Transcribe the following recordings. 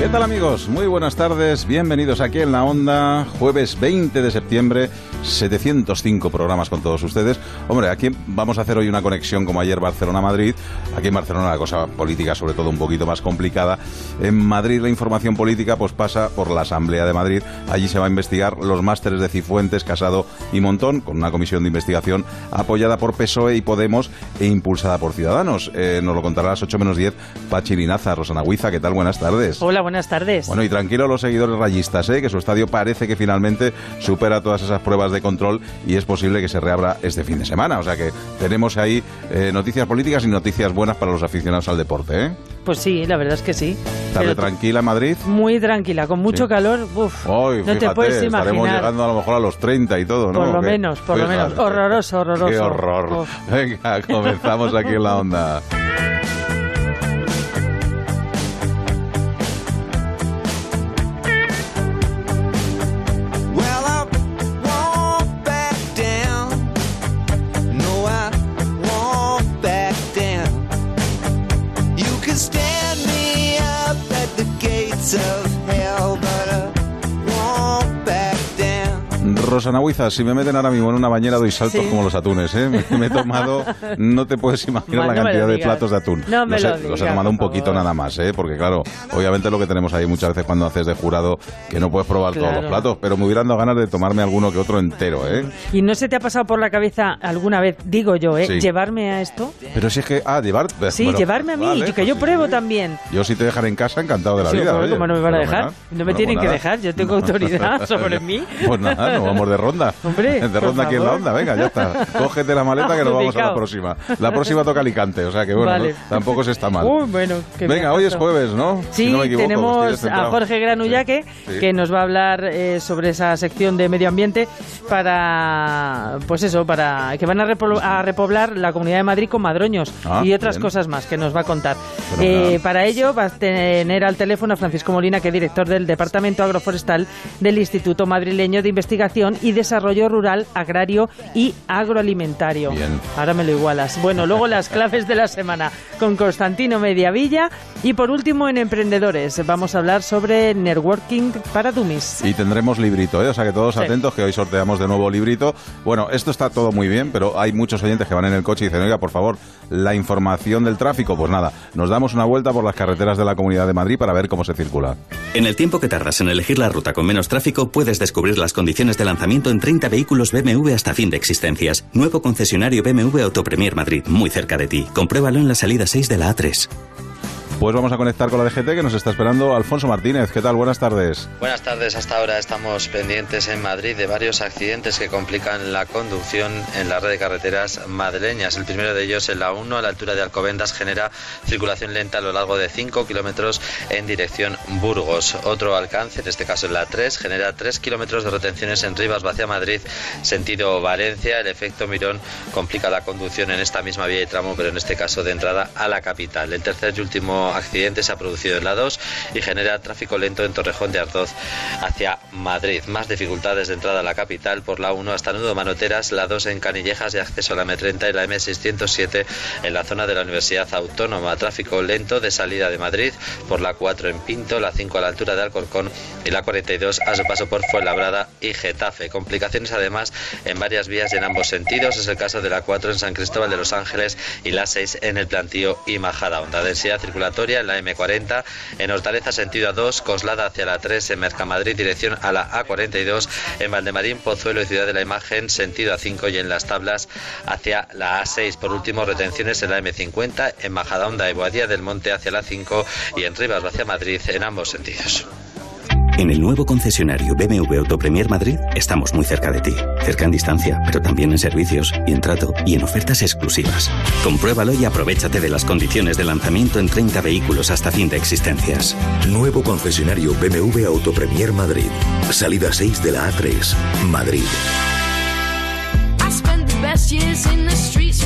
¿Qué tal amigos? Muy buenas tardes, bienvenidos aquí en la onda, jueves 20 de septiembre, 705 programas con todos ustedes. Hombre, aquí vamos a hacer hoy una conexión como ayer Barcelona-Madrid. Aquí en Barcelona la cosa política sobre todo un poquito más complicada. En Madrid la información política pues pasa por la Asamblea de Madrid. Allí se va a investigar los másteres de Cifuentes, Casado y Montón con una comisión de investigación apoyada por PSOE y Podemos e impulsada por Ciudadanos. Eh, nos lo contará a las 8 menos 10 Pachi Linaza, Rosana Huiza. ¿Qué tal? Buenas tardes. Hola, buenas tardes. Bueno, y tranquilo los seguidores rayistas, ¿eh? que su estadio parece que finalmente supera todas esas pruebas de control y es posible que se reabra este fin de semana. O sea que tenemos ahí eh, noticias políticas y noticias buenas para los aficionados al deporte. ¿eh? Pues sí, la verdad es que sí. ¿Tarde tranquila Madrid? Muy tranquila, con mucho calor. Uf, Hoy, no te puedes imaginar. Estaremos llegando a lo mejor a los 30 y todo, ¿no? Por lo menos, por lo menos. Horroroso, horroroso. Qué horror. Venga, comenzamos aquí en la onda. Rosana Huiza, si me meten ahora mismo en una bañera doy saltos Sí. como los atunes, ¿eh? Me, me he tomado, no te puedes imaginar Ma, la no cantidad de platos de atún. No me los, he, lo los he tomado un poquito favor. nada más, ¿eh? Porque claro, obviamente lo que tenemos ahí muchas veces cuando haces de jurado, que no puedes probar todos los platos, pero me hubieran dado ganas de tomarme alguno que otro entero, ¿eh? ¿Y no se te ha pasado por la cabeza alguna vez, digo yo, eh, Sí. llevarme a esto? Pero si es que, ah, llevar... Sí, bueno, llevarme a mí, vale, que pues yo sí, sí. también. Yo si te dejan en casa, encantado de la Sí, vida. joder, oye. ¿cómo no me van a dejar? No me tienen pues que dejar, yo tengo autoridad sobre mí. Pues nada, nos vamos de ronda. Hombre, de ronda aquí en la onda, venga, ya está. Cógete la maleta que nos vamos a la próxima. La próxima toca Alicante, o sea que bueno, Vale. no- tampoco se está mal. Uy, bueno, venga, hoy es jueves, ¿no? Sí, Si no me equivoco, tenemos a Jorge Granullaque, Sí, sí. que nos va a hablar eh, sobre esa sección de medio ambiente para, pues eso, para que van a, repobl- a repoblar la Comunidad de Madrid con madroños Ah, y otras bien. cosas más que nos va a contar. Eh, para ello va a tener al teléfono a Francisco Molina, que es director del Departamento Agroforestal del Instituto Madrileño de Investigación y Desarrollo Rural, Agrario y Agroalimentario. Bien. Ahora me lo igualas. Bueno, luego las claves de la semana con Constantino Mediavilla. Y por último, en Emprendedores, vamos a hablar sobre networking para dummies. Y tendremos librito, ¿eh? O sea que todos Sí. atentos, que hoy sorteamos de nuevo librito. Bueno, esto está todo muy bien, pero hay muchos oyentes que van en el coche y dicen, oiga, por favor, la información del tráfico. Pues nada, nos damos una vuelta por las carreteras de la Comunidad de Madrid para ver cómo se circula. En el tiempo que tardas en elegir la ruta con menos tráfico, puedes descubrir las condiciones de lanzamiento en 30 vehículos BMW hasta fin de existencias. Nuevo concesionario BMW Autopremier Madrid, muy cerca de ti. Compruébalo en la salida 6 de la A3. Pues vamos a conectar con la DGT que nos está esperando Alfonso Martínez. ¿Qué tal? Buenas tardes. Buenas tardes, hasta ahora estamos pendientes en Madrid de varios accidentes que complican la conducción en la red de carreteras madrileñas. El primero de ellos en la 1 a la altura de Alcobendas genera circulación lenta a lo largo de 5 kilómetros en dirección Burgos. Otro alcance, en este caso en la 3, genera 3 kilómetros de retenciones en Rivas hacia Madrid, sentido Valencia. El efecto Mirón complica la conducción en esta misma vía y tramo, pero en este caso de entrada a la capital. El tercer y último accidente se ha producido en la 2 y genera tráfico lento en Torrejón de Ardoz hacia Madrid. Más dificultades de entrada a la capital por la 1 hasta Nudo Manoteras, la 2 en Canillejas de acceso a la M30 y la M607 en la zona de la Universidad Autónoma. Tráfico lento de salida de Madrid por la 4 en Pinto, la 5 a la altura de Alcorcón y la 42 a su paso por Fuenlabrada y Getafe. Complicaciones además en varias vías y en ambos sentidos. Es el caso de la 4 en San Cristóbal de los Ángeles y la 6 en el Plantío y Majadahonda. Densidad circulatoria en la M40 en Hortaleza sentido A2, Coslada hacia la 3 en Mercamadrid dirección a la A42 en Valdemarín, Pozuelo y Ciudad de la Imagen sentido A5 y en las tablas hacia la A6. Por último, retenciones en la M50 en Majadahonda y Boadía del Monte hacia la 5 y en Rivas hacia Madrid en ambos sentidos. En el nuevo concesionario BMW Autopremier Madrid estamos muy cerca de ti. Cerca en distancia, pero también en servicios y en trato y en ofertas exclusivas. Compruébalo y aprovechate de las condiciones de lanzamiento en 30 vehículos hasta fin de existencias. Nuevo concesionario BMW Autopremier Madrid. Salida 6 de la A3. Madrid.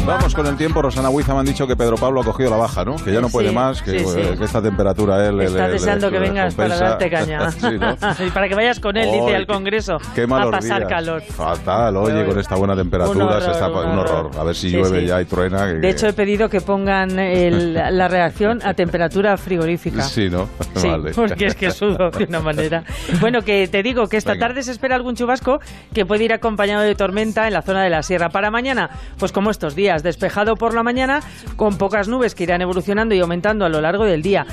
Vamos con el tiempo. Rosana Huiza me han dicho que Pedro Pablo ha cogido la baja, ¿no? Que ya no puede Sí, más, que, sí, sí. eh, que esta temperatura él... Está él- él- deseando que le vengas para darte caña. Sí, ¿no? y para que vayas con él, dice, al Congreso Qué a pasar días. calor. Fatal, oye, con esta buena temperatura un horror, se está un un horror. horror. A ver si Sí, llueve sí. ya y truena. que- De hecho, he pedido que pongan el- la reacción a temperatura frigorífica. Sí, ¿no? Sí, Vale. porque es que sudo de una manera. Bueno, que te digo que esta Venga. tarde se espera algún chubasco que puede ir acompañado de tormenta en la zona de la sierra. Para mañana, pues como estos días, despejado por la mañana, con pocas nubes que irán evolucionando y aumentando a lo largo del día.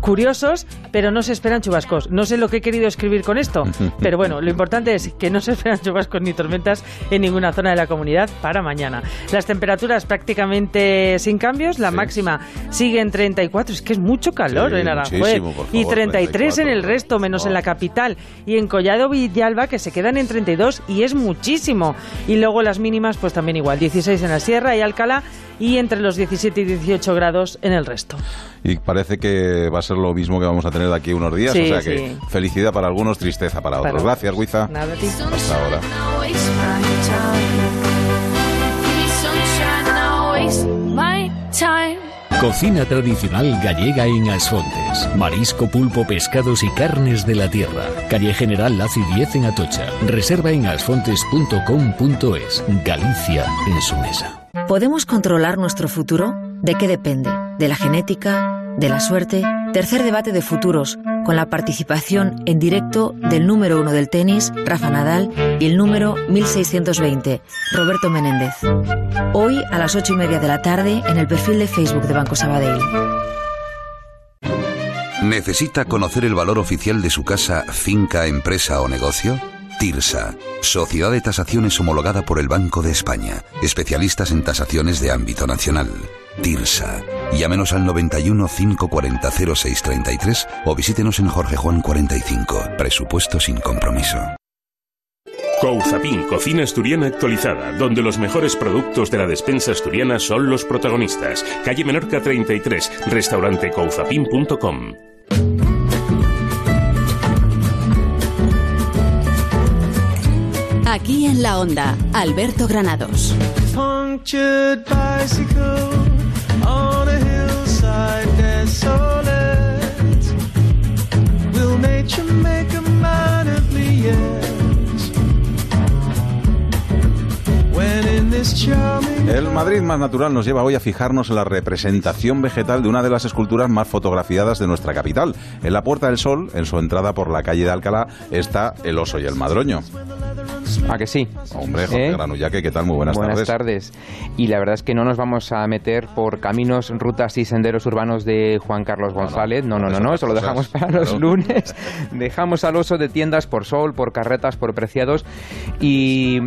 Curiosos, pero no se esperan chubascos. No sé lo que he querido escribir con esto, pero bueno, lo importante es que no se esperan chubascos ni tormentas en ninguna zona de la comunidad para mañana. Las temperaturas prácticamente sin cambios, la Sí. máxima sigue en 34, es que es mucho calor Sí, en Aranjuez. por y favor, 33 en el 34, resto, menos en la capital. Y en Collado Villalba, que se quedan en 32 y es muchísimo. Y luego las mínimas, pues también igual, 16 en la Sierra y Alcalá y entre los 17 y 18 grados en el resto. Y parece que va a ser lo mismo que vamos a tener de aquí unos días. Sí, o sea que sí. felicidad para algunos, tristeza para otros. Para- Gracias, Huiza. Nada. Hasta ahora. Cocina tradicional gallega en Asfontes. Marisco, pulpo, pescados y carnes de la tierra. Calle General Laci 10 en Atocha. Reserva en asfontes.com.es. Galicia en su mesa. ¿Podemos controlar nuestro futuro? ¿De qué depende? ¿De la genética? ¿De la suerte? Tercer debate de futuros, con la participación en directo del número uno del tenis, Rafa Nadal, y el número 1620, Roberto Menéndez. Hoy a las ocho y media de la tarde en el perfil de Facebook de Banco Sabadell. ¿Necesita conocer el valor oficial de su casa, finca, empresa o negocio? TIRSA, Sociedad de Tasaciones homologada por el Banco de España, especialistas en tasaciones de ámbito nacional. TIRSA. Llámenos al 91 540 0633 o visítenos en Jorge Juan 45. Presupuesto sin compromiso. Couzapin, cocina asturiana actualizada, donde los mejores productos de la despensa asturiana son los protagonistas. Calle Menorca 33, restaurante couzapin.com. Aquí en la onda, Alberto Granados. punctured bicycle El Madrid más natural nos lleva hoy a fijarnos en la representación vegetal de una de las esculturas más fotografiadas de nuestra capital. En la Puerta del Sol, en su entrada por la calle de Alcalá, está el oso y el madroño. ¿A que sí? Hombre, Jorge ¿Eh? Granullaque, ¿qué tal? Muy buenas, Buenas tardes. tardes. Y la verdad es que no nos vamos a meter por caminos, rutas y senderos urbanos de Juan Carlos González. No, no, no, no, eso lo dejamos para los lunes. Dejamos al oso de tiendas por sol, por carretas, por preciados. Y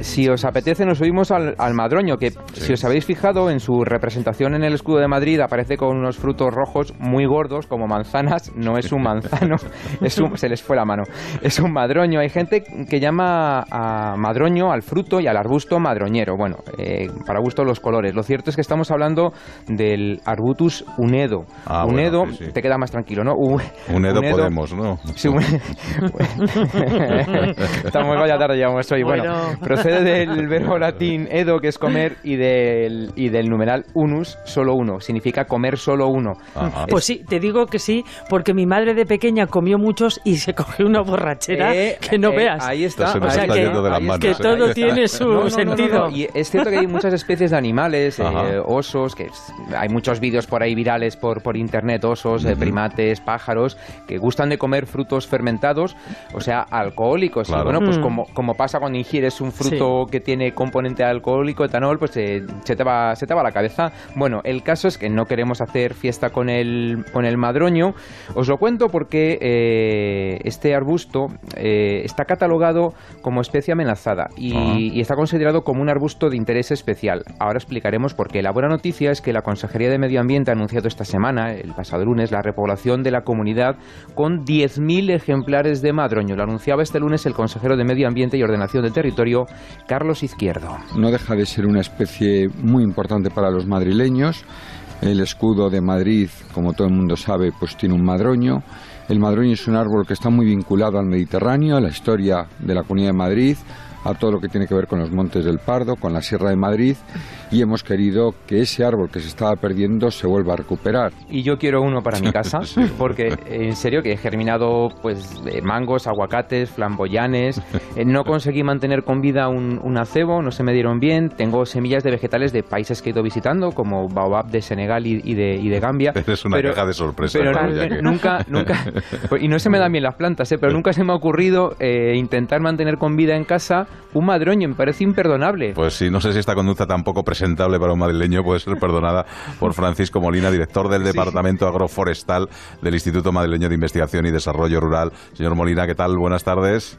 si os apetece, nos subimos al, al madroño, que si os habéis fijado en su representación en el escudo de Madrid, aparece con unos frutos rojos muy gordos, como manzanas. No es un manzano, es un- se les fue la mano. Es un madroño. Hay gente que llama a madroño al fruto y al arbusto madroñero. Bueno, eh, para gusto los colores. Lo cierto es que estamos hablando del Arbutus unedo. Ah, bueno, unedo, sí, sí. te queda más tranquilo, ¿no? U- Unedo Podemos, ¿no? Sí, un- Estamos vaya tarde llevamos hoy. Bueno, Bueno. procede del verbo latín edo, que es comer, y del, y del numeral unus, solo uno. Significa comer solo uno. Ajá. Pues sí, te digo que sí, porque mi madre de pequeña comió muchos y se cogió una borrachera Eh, que no eh, veas. Ahí está. O sea está que- de las manos. que ¿eh? todo tiene su No, no, no, no, sentido. no. Y es cierto que hay muchas especies de animales, eh, osos, que hay muchos vídeos por ahí virales por, por internet, osos, eh, primates, pájaros, que gustan de comer frutos fermentados, o sea, alcohólicos. Claro. Y bueno, pues Mm. como, como pasa cuando ingieres un fruto que tiene componente alcohólico, etanol, pues eh, se, te va, se te va la cabeza. Bueno, el caso es que no queremos hacer fiesta con el, con el madroño. Os lo cuento porque eh, este arbusto eh, está catalogado como especie amenazada y, Ah. y está considerado como un arbusto de interés especial. Ahora explicaremos por qué. La buena noticia es que la Consejería de Medio Ambiente ha anunciado esta semana, el pasado lunes, la repoblación de la comunidad con 10.000 ejemplares de madroño. Lo anunciaba este lunes el consejero de Medio Ambiente y Ordenación del Territorio, Carlos Izquierdo. no deja de ser una especie muy importante para los madrileños. El escudo de Madrid, como todo el mundo sabe, pues tiene un madroño. El madroño es un árbol que está muy vinculado al Mediterráneo, a la historia de la Comunidad de Madrid, a todo lo que tiene que ver con los Montes del Pardo, con la Sierra de Madrid, y hemos querido que ese árbol que se estaba perdiendo se vuelva a recuperar. Y yo quiero uno para mi casa, porque en serio que he germinado pues eh, mangos, aguacates, flamboyanes, eh, no conseguí mantener con vida un, un acebo, no se me dieron bien, tengo semillas de vegetales de países que he ido visitando, como Baobab de Senegal y, y de, y de Gambia. Es una pero- caja de sorpresas. pero nunca, nunca, y no se me dan bien las plantas, ¿eh? pero nunca se me ha ocurrido eh, intentar mantener con vida en casa un madroño, me parece imperdonable. Pues sí, no sé si esta conducta tan poco presentable para un madrileño puede ser perdonada por Francisco Molina, director del Departamento Agroforestal del Instituto Madrileño de Investigación y Desarrollo Rural. Señor Molina, ¿qué tal? Buenas tardes.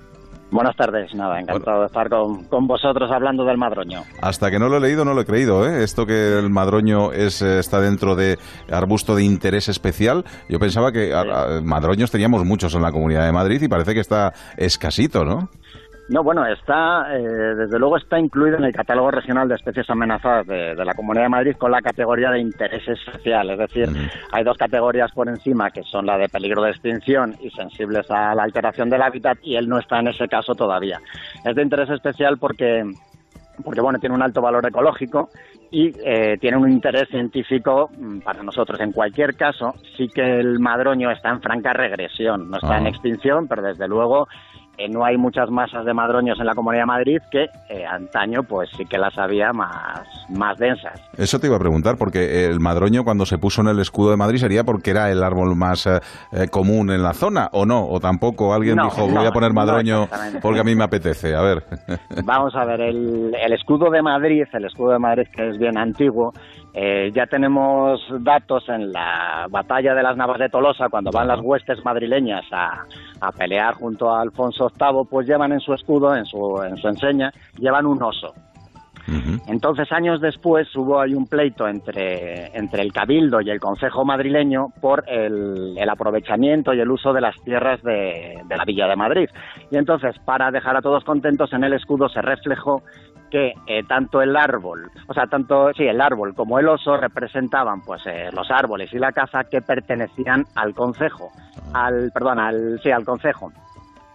Buenas tardes, nada, encantado de estar con, con vosotros hablando del madroño. Hasta que no lo he leído, no lo he creído. ¿eh? Esto que el madroño es, eh, está dentro de arbusto de interés especial. Yo pensaba que a- a- madroños teníamos muchos en la Comunidad de Madrid y parece que está escasito, ¿no? No, bueno, está, eh, desde luego está incluido en el catálogo regional de especies amenazadas de, de la Comunidad de Madrid con la categoría de interés especial. Es decir, hay dos categorías por encima que son la de peligro de extinción y sensibles a la alteración del hábitat y él no está en ese caso todavía. Es de interés especial porque porque bueno, tiene un alto valor ecológico y eh, tiene un interés científico mm, para nosotros. En cualquier caso, sí que el madroño está en franca regresión, no está en Ah. extinción, pero desde luego eh, no hay muchas masas de madroños en la Comunidad de Madrid que eh, antaño pues sí que las había más, más densas. Eso te iba a preguntar, porque el madroño cuando se puso en el escudo de Madrid sería porque era el árbol más eh, común en la zona, ¿o no? ¿O tampoco alguien No, dijo, no, voy a poner madroño porque a mí me apetece? A ver. Vamos a ver, el, el escudo de Madrid, el escudo de Madrid que es bien antiguo, eh, ya tenemos datos en la batalla de las Navas de Tolosa, cuando van las huestes madrileñas a, a pelear junto a Alfonso VIII, pues llevan en su escudo, en su, en su enseña, llevan un oso. Entonces, años después, hubo ahí un pleito entre, entre el Cabildo y el Concejo madrileño por el, el aprovechamiento y el uso de las tierras de, de la Villa de Madrid. Y entonces, para dejar a todos contentos, en el escudo se reflejó que eh, tanto el árbol, o sea, tanto sí, el árbol como el oso representaban pues eh, los árboles y la caza que pertenecían al concejo, al perdón, al sí, al concejo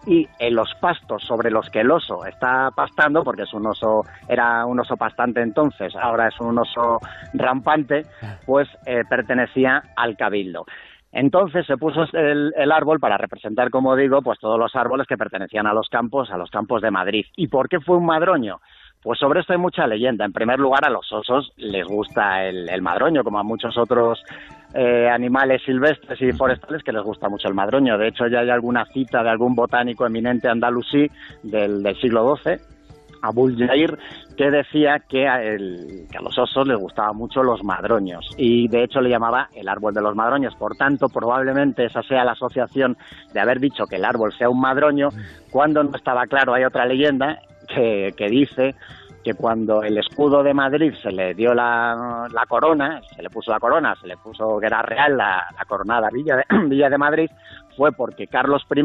y en los pastos sobre los que el oso está pastando, porque es un oso, era un oso pastante entonces, ahora es un oso rampante, pues eh, pertenecía al cabildo. Entonces se puso el, árbol para representar, como digo, pues todos los árboles que pertenecían a los campos, a los campos de Madrid. ¿Y por qué fue un madroño? Pues sobre esto hay mucha leyenda. En primer lugar, a los osos les gusta el madroño, como a muchos otros eh, animales silvestres y forestales que les gusta mucho el madroño. De hecho, ya hay alguna cita de algún botánico eminente andalusí del, del siglo XII, Abul Jair, que decía que a, el- que a los osos les gustaban mucho los madroños y de hecho le llamaba el árbol de los madroños. Por tanto, probablemente esa sea la asociación de haber dicho que el árbol sea un madroño cuando no estaba claro. Hay otra leyenda que, que dice que cuando el escudo de Madrid se le dio la, la corona, se le puso la corona, se le puso que era real la, la coronada Villa de, Villa de Madrid, fue porque Carlos I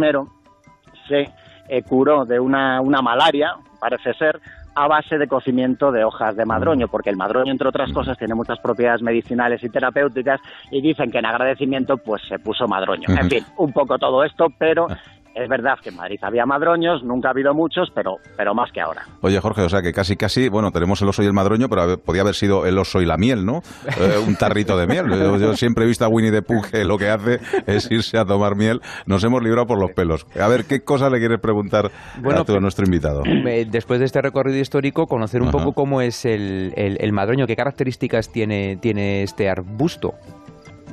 se eh, curó de una, una malaria, parece ser, a base de cocimiento de hojas de madroño, porque el madroño, entre otras cosas, tiene muchas propiedades medicinales y terapéuticas, y dicen que en agradecimiento, pues se puso madroño. En fin, un poco todo esto, pero es verdad que en Madrid había madroños, nunca ha habido muchos, pero, pero más que ahora. Oye, Jorge, o sea que casi, casi, bueno, tenemos el oso y el madroño, pero podía haber sido el oso y la miel, ¿no? Eh, un tarrito de miel. Yo, yo siempre he visto a Winnie the Pooh que lo que hace es irse a tomar miel. Nos hemos librado por los pelos. A ver, ¿qué cosa le quieres preguntar Bueno, a, tu- a nuestro invitado? Después de este recorrido histórico, conocer un Ajá. poco cómo es el, el- el madroño, qué características tiene, tiene este arbusto.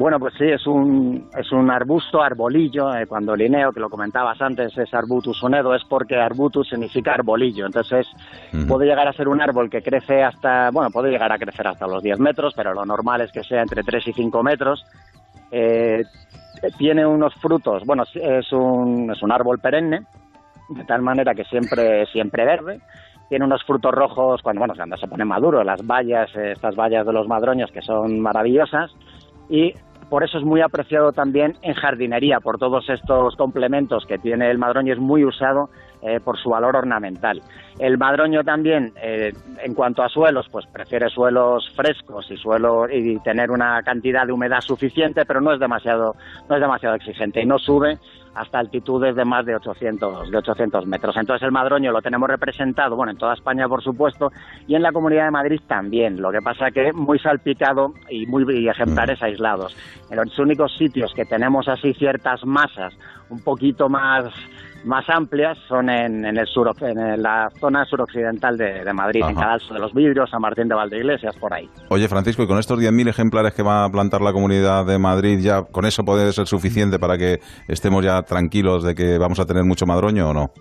Bueno, pues sí, es un, es un arbusto, arbolillo. eh, cuando Linneo, que lo comentabas antes, es Arbutus unedo, es porque Arbutus significa arbolillo. Entonces, puede llegar a ser un árbol que crece hasta, bueno, puede llegar a crecer hasta los 10 metros, pero lo normal es que sea entre 3 y 5 metros. Eh, tiene unos frutos, bueno, es un, es un árbol perenne, de tal manera que siempre, siempre verde. Tiene unos frutos rojos cuando, bueno, cuando se pone maduro, las bayas, eh, estas bayas de los madroños que son maravillosas. Y por eso es muy apreciado también en jardinería, por todos estos complementos que tiene el madroño, es muy usado eh, por su valor ornamental. El madroño también, eh, en cuanto a suelos, pues prefiere suelos frescos y suelo y tener una cantidad de humedad suficiente, pero no es demasiado no es demasiado exigente y no sube hasta altitudes de más de 800 de 800 metros. Entonces el madroño lo tenemos representado, bueno, en toda España por supuesto y en la Comunidad de Madrid también. Lo que pasa que muy salpicado y muy y ejemplares aislados. En los únicos sitios que tenemos así ciertas masas un poquito más más amplias son en, en el sur, en la zona suroccidental de, de Madrid, en. Cadalso de los Vidrios, San Martín de Valdeiglesias, por ahí. Oye, Francisco, y con estos 10.000 ejemplares que va a plantar la Comunidad de Madrid, ¿ya con eso puede ser suficiente para que estemos ya tranquilos de que vamos a tener mucho madroño o no?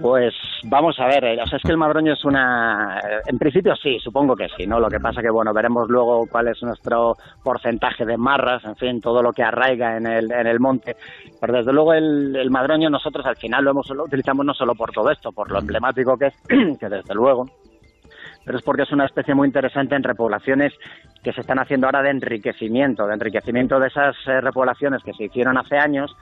Pues vamos a ver, eh, o sea, es que el madroño es una... eh, En principio sí, supongo que sí, ¿no? Lo que pasa que, bueno, veremos luego cuál es nuestro porcentaje de marras, en fin, todo lo que arraiga en el, en el monte. Pero desde luego el, el madroño nosotros al final lo, hemos, lo utilizamos no solo por todo esto, por lo emblemático que es, que desde luego, pero es porque es una especie muy interesante en repoblaciones que se están haciendo ahora de enriquecimiento, de enriquecimiento de esas eh, repoblaciones que se hicieron hace años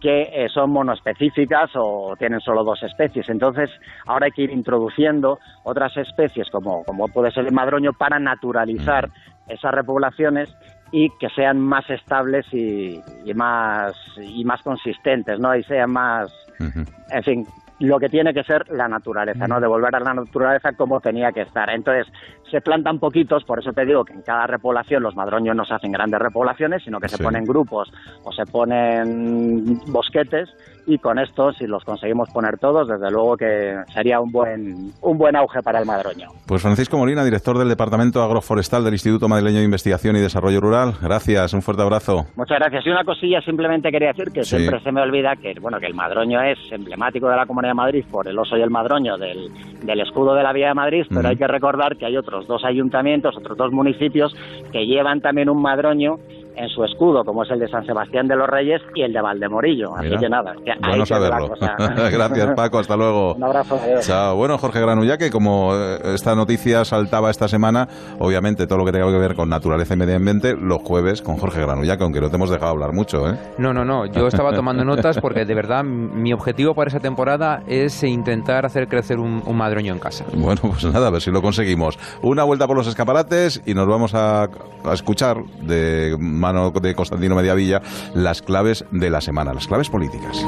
que eh, son monoespecíficas o tienen solo dos especies. Entonces, ahora hay que ir introduciendo otras especies, como, como puede ser el madroño, para naturalizar esas repoblaciones y que sean más estables y, y más y más consistentes, ¿no? Y sean más, en fin, lo que tiene que ser la naturaleza, ¿no? Devolver a la naturaleza como tenía que estar. Entonces, se plantan poquitos, por eso te digo que en cada repoblación los madroños no se hacen grandes repoblaciones, sino que se ponen grupos o se ponen bosquetes y con esto, si los conseguimos poner todos, desde luego que sería un buen, un buen auge para el madroño. Pues Francisco Molina, director del Departamento Agroforestal del Instituto Madrileño de Investigación y Desarrollo Rural. Gracias, un fuerte abrazo. Muchas gracias. Y una cosilla simplemente quería decir que Sí. siempre se me olvida que bueno que el madroño es emblemático de la Comunidad de Madrid por el oso y el madroño del, del escudo de la Vía de Madrid, pero hay que recordar que hay otros dos ayuntamientos, otros dos municipios que llevan también un madroño en su escudo, como es el de San Sebastián de los Reyes y el de Valdemorillo. Así Mira. que nada, que Bueno la saberlo. cosa. Gracias, Paco. Hasta luego. Un abrazo. adiós. Chao. Bueno, Jorge Granullaque, como eh, esta noticia saltaba esta semana, obviamente todo lo que tenga que ver con naturaleza y medio ambiente, los jueves con Jorge Granullaque, aunque no te hemos dejado hablar mucho, ¿eh? No, no, no. Yo estaba tomando notas porque de verdad mi objetivo para esa temporada es intentar hacer crecer un, un madroño en casa. Bueno, pues nada, a ver si lo conseguimos. Una vuelta por los escaparates y nos vamos a, a escuchar de mano de Constantino Mediavilla las claves de la semana, las claves políticas.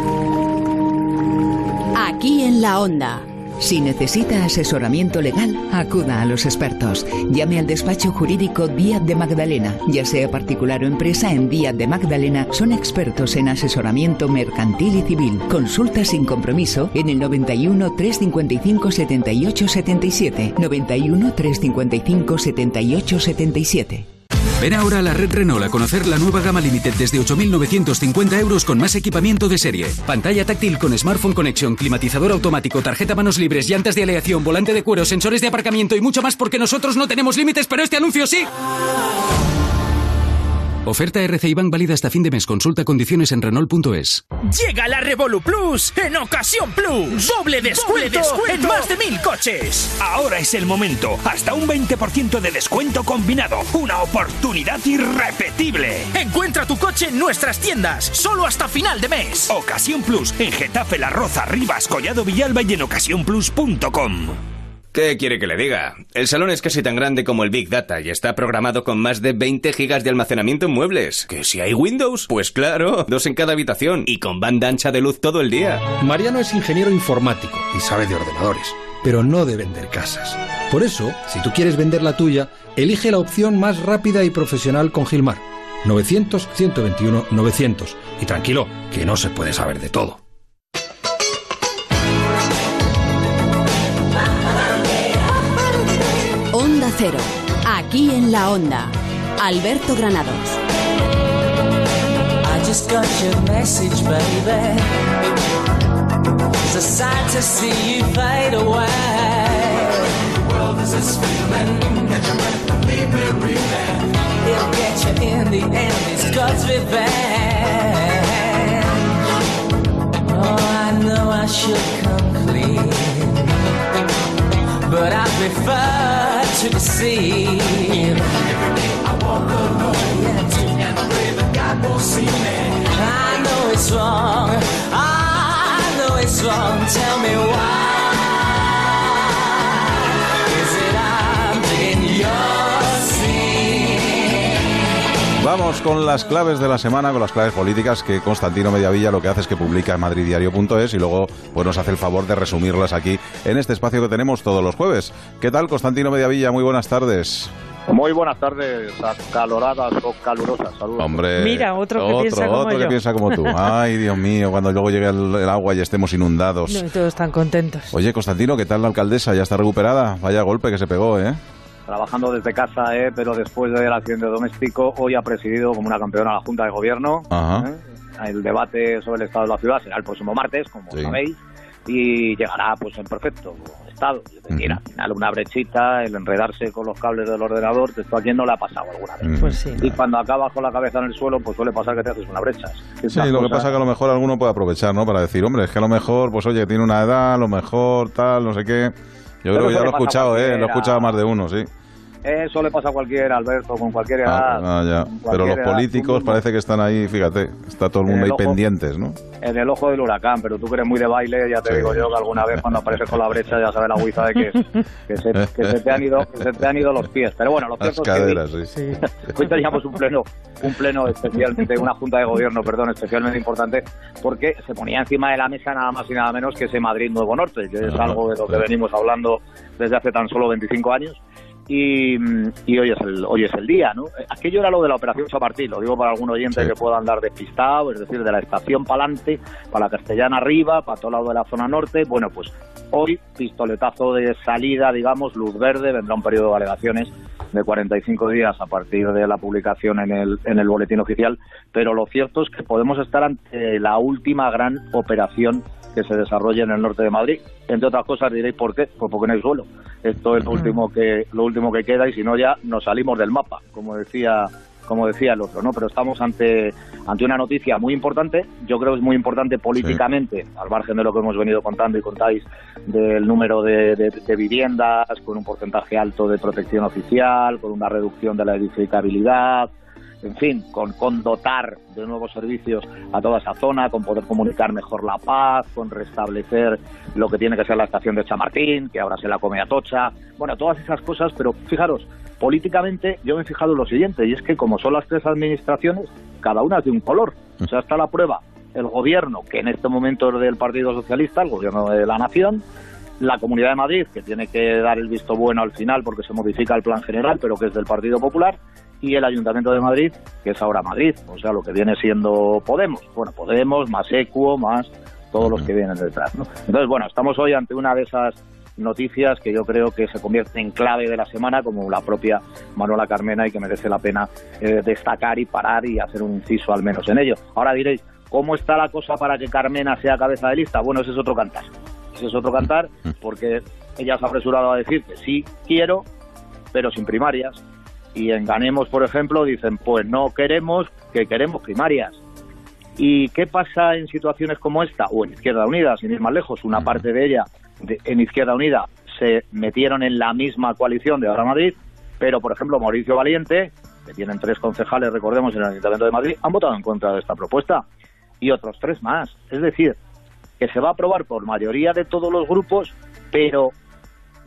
Aquí en la onda. Si necesita asesoramiento legal, acuda a los expertos. Llame al despacho jurídico Díaz de Magdalena. Ya sea particular o empresa, en Díaz de Magdalena son expertos en asesoramiento mercantil y civil. Consulta sin compromiso en el 91 355 78 77. 91 355 78 77. Ven ahora a la red Renault a conocer la nueva gama Limited desde 8.950 euros con más equipamiento de serie. Pantalla táctil con Smartphone Connection, climatizador automático, tarjeta manos libres, llantas de aleación, volante de cuero, sensores de aparcamiento y mucho más porque nosotros no tenemos límites, pero este anuncio sí. Oferta RCI Bank válida hasta fin de mes. Consulta condiciones en Renault.es. Llega la Revolu Plus en Ocasión Plus. Doble descuento, en más de mil coches. Ahora es el momento. Hasta un 20% de descuento combinado. Una oportunidad irrepetible. Encuentra tu coche en nuestras tiendas. Solo hasta final de mes. Ocasión Plus en Getafe, La Roza, Rivas, Collado Villalba y en ocasiónplus.com. ¿Qué quiere que le diga? El salón es casi tan grande como el Big Data y está programado con más de 20 gigas de almacenamiento en muebles. ¿Que si hay Windows? Pues claro, dos en cada habitación y con banda ancha de luz todo el día. Mariano es ingeniero informático y sabe de ordenadores, pero no de vender casas. Por eso, si tú quieres vender la tuya, elige la opción más rápida y profesional con Gilmar. 900-121-900. Y tranquilo, que no se puede saber de todo. Cero. Aquí en la onda. Alberto Granados. I just got your message, baby. It's a sight to see you fade away. The world is a screaming, catch your breath leave me reeling. It'll get you in the end, it's God's revenge. Oh, I know I should come clean, but I prefer to deceive. Every day I walk alone, yeah, and pray that God won't see me. I know it's wrong. I know it's wrong? Tell me why. Vamos con las claves de la semana, con las claves políticas que Constantino Mediavilla lo que hace es que publica en madriddiario.es y luego pues, nos hace el favor de resumirlas aquí en este espacio que tenemos todos los jueves. ¿Qué tal, Constantino Mediavilla? Muy buenas tardes. Muy buenas tardes, acaloradas o calurosas. Saludos. Hombre, Mira, otro que piensa como otro que yo. piensa como tú. Ay, Dios mío, cuando luego llegue el, el agua y estemos inundados. No, y todos están contentos. Oye, Constantino, ¿qué tal la alcaldesa? ¿Ya está recuperada? Vaya golpe que se pegó, ¿eh? Trabajando desde casa, eh, pero después del accidente doméstico, hoy ha presidido como una campeona la Junta de Gobierno. Ajá. ¿eh? El debate sobre el estado de la ciudad será el próximo martes, como Sí. sabéis, y llegará pues en perfecto estado. Es decir, al final una brechita, el enredarse con los cables del ordenador, que esto a quien no le ha pasado alguna vez. Pues sí. Y cuando acabas con la cabeza en el suelo, pues suele pasar que te haces una brecha. Sí, lo que pasa es que a lo mejor alguno puede aprovechar, ¿no? Para decir, hombre, es que a lo mejor, pues oye, tiene una edad, a lo mejor tal, no sé qué. Yo creo que ya lo he escuchado, ¿eh? Lo he escuchado más de uno, sí. Eso le pasa a cualquiera, Alberto, con cualquier edad. Ah, ah, ya. con Pero los edad. políticos parece que están ahí, fíjate, está todo el mundo ahí ojo. pendientes, ¿no? en el ojo del huracán, pero tú que eres muy de baile, ya te digo yo que alguna vez cuando apareces con la brecha ya sabes la guiza de que, que, se, que se te han ido que se te han ido los pies. Pero bueno, lo Las cierto es que hoy- caderas, sí. hoy teníamos un pleno, un pleno especialmente, una junta de gobierno, perdón, especialmente importante, porque se ponía encima de la mesa nada más y nada menos que ese Madrid Nuevo Norte, que es algo de lo que venimos hablando desde hace tan solo 25 años. Y, y hoy es el hoy es el día, ¿no? Eh, Aquello era lo de la operación Chamartín, lo digo para algún oyente Sí. que pueda andar despistado, es decir, de la estación para adelante, para la Castellana arriba, para todo lado de la zona norte. Bueno, pues hoy pistoletazo de salida, digamos, luz verde, vendrá un periodo de alegaciones de 45 días a partir de la publicación en el, en el boletín oficial, pero lo cierto es que podemos estar ante la última gran operación que se desarrolla en el norte de Madrid. Entre otras cosas diréis por qué, pues porque no hay suelo. Esto es lo último que lo último que queda y si no ya nos salimos del mapa, como decía como decía el otro, ¿no? Pero estamos ante ante una noticia muy importante. Yo creo que es muy importante políticamente, al margen de lo que hemos venido contando y contáis del número de, de- de viviendas con un porcentaje alto de protección oficial, con una reducción de la edificabilidad, en fin, con, con dotar de nuevos servicios a toda esa zona, con poder comunicar mejor la paz, con restablecer lo que tiene que ser la estación de Chamartín, que ahora se la come Atocha, bueno, todas esas cosas, pero fijaros, políticamente yo me he fijado en lo siguiente, y es que como son las tres administraciones, cada una es de un color, o sea, está la prueba, el gobierno, que en este momento es del Partido Socialista, el gobierno de la Nación, la Comunidad de Madrid, que tiene que dar el visto bueno al final porque se modifica el plan general, pero que es del Partido Popular, y el Ayuntamiento de Madrid, que es ahora Madrid, o sea, lo que viene siendo Podemos. Bueno, Podemos, más Equo, más todos los que vienen detrás. ¿no? Entonces, bueno, estamos hoy ante una de esas noticias que yo creo que se convierte en clave de la semana, como la propia Manuela Carmena, y que merece la pena eh, destacar y parar y hacer un inciso al menos en ello. Ahora diréis, ¿cómo está la cosa para que Carmena sea cabeza de lista? Bueno, ese es otro cantar. Ese es otro cantar, porque ella se ha apresurado a decir que sí quiero, pero sin primarias. Y en Ganemos, por ejemplo, dicen, pues no queremos, que queremos primarias. ¿Y qué pasa en situaciones como esta? O en Izquierda Unida, sin ir más lejos, una parte de ella de- en Izquierda Unida se metieron en la misma coalición de Ahora Madrid, pero por ejemplo Mauricio Valiente, que tienen tres concejales, recordemos, en el Ayuntamiento de Madrid, han votado en contra de esta propuesta. Y otros tres más. Es decir, que se va a aprobar por mayoría de todos los grupos, pero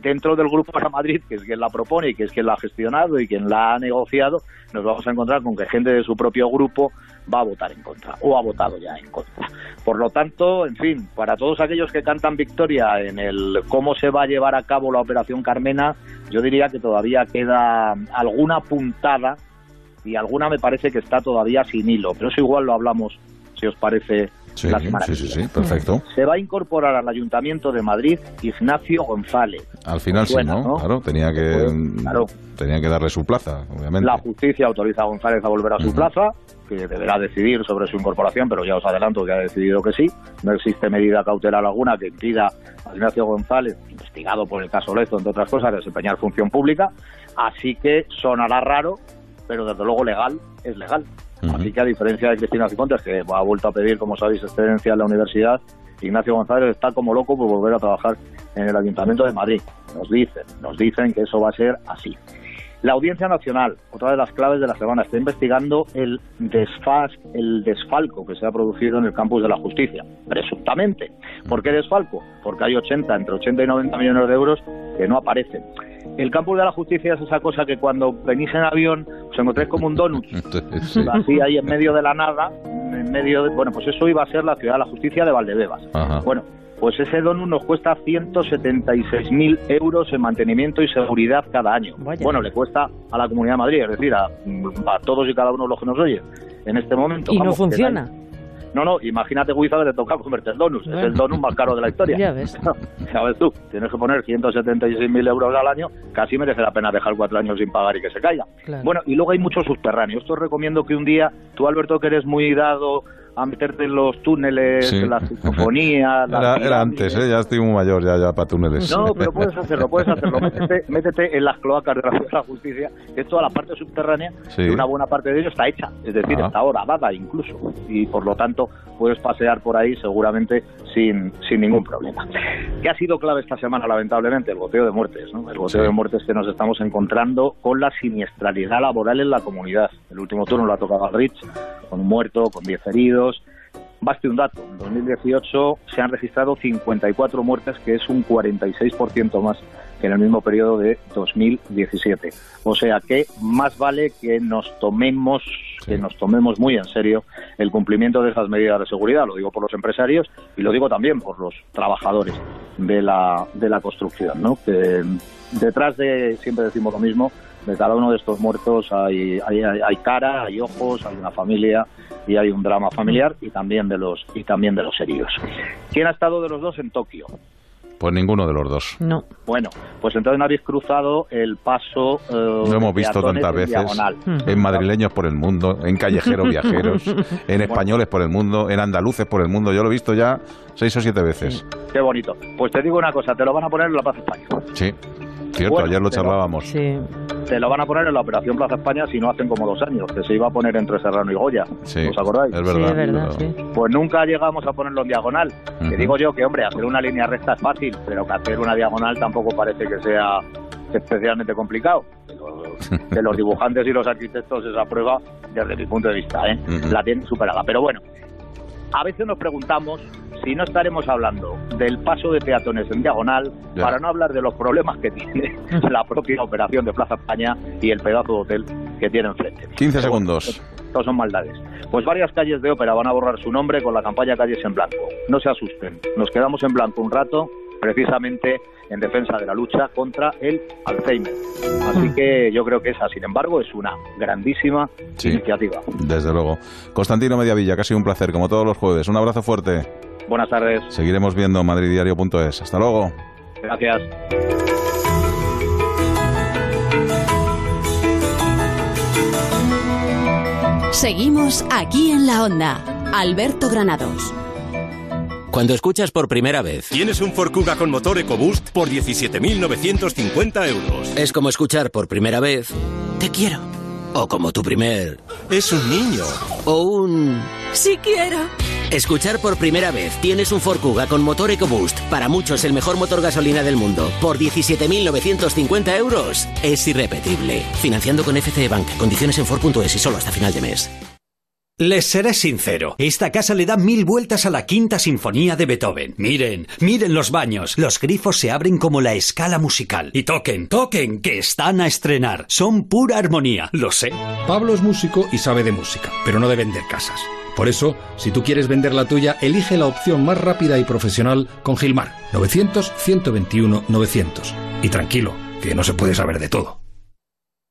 dentro del grupo para Madrid, que es quien la propone y que es quien la ha gestionado y quien la ha negociado, nos vamos a encontrar con que gente de su propio grupo va a votar en contra o ha votado ya en contra. Por lo tanto, en fin, para todos aquellos que cantan victoria en el cómo se va a llevar a cabo la operación Carmena, yo diría que todavía queda alguna puntada y alguna me parece que está todavía sin hilo, pero eso igual lo hablamos, si os parece, Sí, la semana sí, sí, perfecto. Se va a incorporar al Ayuntamiento de Madrid Ignacio González. Al final sí, ¿no? ¿no? Claro, tenía que, Pues, claro. tenía que darle su plaza, obviamente. La justicia autoriza a González a volver a su plaza, que deberá decidir sobre su incorporación, pero ya os adelanto que ha decidido que sí. No existe medida cautelar alguna que impida a Ignacio González, investigado por el caso Lezo, entre otras cosas, desempeñar función pública. Así que sonará raro, pero desde luego legal es legal. Así que a diferencia de Cristina Cifuentes, que ha vuelto a pedir, como sabéis, excedencia en la universidad, Ignacio González está como loco por volver a trabajar en el Ayuntamiento de Madrid. Nos dicen, nos dicen que eso va a ser así. La Audiencia Nacional, otra de las claves de la semana, está investigando el desfaz, el desfalco que se ha producido en el campus de la justicia, presuntamente. ¿Por qué desfalco? Porque hay 80, entre 80 y 90 millones de euros que no aparecen. El campus de la justicia es esa cosa que cuando venís en avión os encontréis como un donut, Sí. así ahí en medio de la nada, en medio de, bueno, pues eso iba a ser la ciudad de la justicia de Valdebebas. Ajá. Bueno, pues ese donut nos cuesta 176.000 euros en mantenimiento y seguridad cada año. Bueno, le cuesta a la Comunidad de Madrid, es decir, a, a todos y cada uno de los que nos oyen en este momento. Y no Vamos, funciona. No, no, imagínate, Guiza, que te toca convertir donuts. Es el donut más caro de la historia. Ya ves. ya ves tú, tienes que poner 176.000 euros al año, casi merece la pena dejar cuatro años sin pagar y que se caiga. Claro. Bueno, y luego hay muchos subterráneos. Esto os recomiendo que un día, tú Alberto, que eres muy dado a meterte en los túneles, Sí. en la psicofonía... las Era, antes, ¿eh? ya estoy muy mayor, ya, ya para túneles. No, pero puedes hacerlo, puedes hacerlo. Métete, métete en las cloacas de la, de la justicia, que toda la parte subterránea, Sí. y una buena parte de ello está hecha, es decir, Ah. está horadada incluso, y por lo tanto puedes pasear por ahí seguramente sin, sin ningún problema. ¿Qué ha sido clave esta semana, lamentablemente? El goteo de muertes, ¿no? El goteo Sí. de muertes que nos estamos encontrando con la siniestralidad laboral en la comunidad. El último turno lo ha tocado al Rich, con un muerto, con 10 heridos, Baste un dato, en 2018 se han registrado 54 muertes, que es un 46% más que en el mismo periodo de 2017. O sea que más vale que nos tomemos que nos tomemos muy en serio el cumplimiento de esas medidas de seguridad. Lo digo por los empresarios y lo digo también por los trabajadores de la, de la construcción, ¿no? Que detrás de, siempre decimos lo mismo, de cada uno de estos muertos hay, hay, hay- cara, hay ojos, hay una familia y hay un drama familiar y también de los y también de los heridos. ¿Quién ha estado de los dos en Tokio? Pues ninguno de los dos. No. Bueno, pues entonces no habéis cruzado el paso. eh, Lo hemos visto tantas en veces diagonal. en madrileños por el mundo, en callejeros viajeros, en españoles por el mundo, en andaluces por el mundo. Yo lo he visto ya seis o siete veces. Qué bonito. Pues te digo una cosa, te lo van a poner en la Plaza España. Sí, cierto, Bueno, ayer lo pero- charlábamos. Te lo van a poner en la Operación Plaza España si no hacen como dos años, que se iba a poner entre Serrano y Goya. Sí, ¿Os acordáis? es verdad, Sí, es verdad, verdad. Pues nunca llegamos a ponerlo en diagonal. Que Ujú. digo yo que, hombre, hacer una línea recta es fácil, pero que hacer una diagonal tampoco parece que sea especialmente complicado. Que los, que los dibujantes y los arquitectos esa prueba, desde mi punto de vista, ¿eh? La tienen superada. Pero bueno, a veces nos preguntamos si no estaremos hablando del paso de peatones en diagonal Ya. para no hablar de los problemas que tiene la propia operación de Plaza España y el pedazo de hotel que tiene enfrente. 15 segundos. Estos son maldades. Pues varias calles de ópera van a borrar su nombre con la campaña Calles en Blanco. No se asusten, nos quedamos en blanco un rato, precisamente en defensa de la lucha contra el Alzheimer. Así que yo creo que esa, sin embargo, es una grandísima Sí. iniciativa. Desde luego. Constantino Mediavilla, que ha sido un placer, como todos los jueves. Un abrazo fuerte. Buenas tardes. Seguiremos viendo madriddiario.es. Hasta luego. Gracias. Seguimos aquí en la onda. Alberto Granados. Cuando escuchas por primera vez. Tienes un Ford Kuga con motor EcoBoost por 17.950 euros. Es como escuchar por primera vez. Te quiero. O como tu primer. Es un niño. O un. Si quiero. Escuchar por primera vez. Tienes un Ford Kuga con motor EcoBoost. Para muchos el mejor motor gasolina del mundo. Por 17.950 euros. Es irrepetible. Financiando con FCE Bank. Condiciones en Ford.es y solo hasta final de mes. Les seré sincero, esta casa le da mil vueltas a la quinta sinfonía de Beethoven. Miren, miren los baños, los grifos se abren como la escala musical. Y toquen, toquen, que están a estrenar. Son pura armonía, lo sé. Pablo es músico y sabe de música, pero no de vender casas. Por eso, si tú quieres vender la tuya, elige la opción más rápida y profesional con Gilmar. 900-121-900. Y tranquilo, que no se puede saber de todo.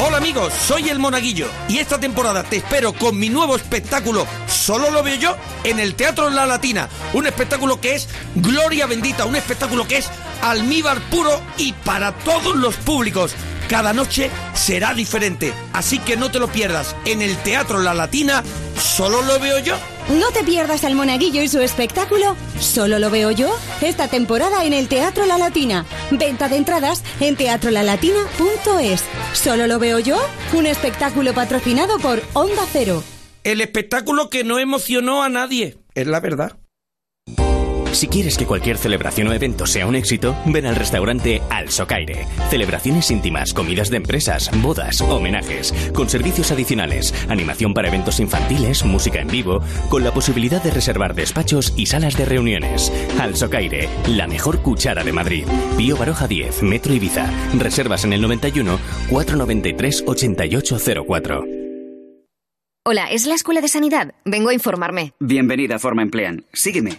Hola amigos, soy el Monaguillo y esta temporada te espero con mi nuevo espectáculo Solo lo veo yo en el Teatro La Latina. Un espectáculo que es gloria bendita, un espectáculo que es almíbar puro y para todos los públicos. Cada noche será diferente, así que no te lo pierdas. En el Teatro La Latina, ¿Solo lo veo yo? No te pierdas al Monaguillo y su espectáculo. ¿Solo lo veo yo? Esta temporada en el Teatro La Latina. Venta de entradas en teatrolalatina.es. ¿Solo lo veo yo? Un espectáculo patrocinado por Onda Cero. El espectáculo que no emocionó a nadie. Es la verdad. Si quieres que cualquier celebración o evento sea un éxito, ven al restaurante Al Socaire. Celebraciones íntimas, comidas de empresas, bodas, homenajes, con servicios adicionales, animación para eventos infantiles, música en vivo, con la posibilidad de reservar despachos y salas de reuniones. Al Socaire, la mejor cuchara de Madrid. Pío Baroja 10, Metro Ibiza. Reservas en el 91 493 8804. Hola, ¿es la Escuela de Sanidad? Vengo a informarme. Bienvenida a Forma Emplean. Sígueme.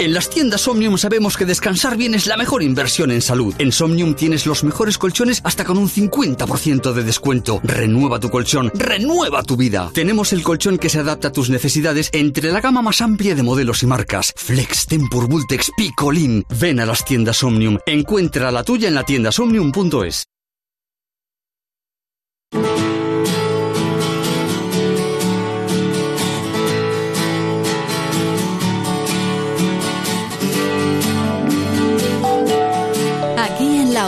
En las tiendas Omnium sabemos que descansar bien es la mejor inversión en salud. En Somnium tienes los mejores colchones hasta con un 50% de descuento. Renueva tu colchón, renueva tu vida. Tenemos el colchón que se adapta a tus necesidades entre la gama más amplia de modelos y marcas. Flex, Tempur, Vultex, Picolín. Ven a las tiendas Omnium. Encuentra la tuya en la tienda somnium.es.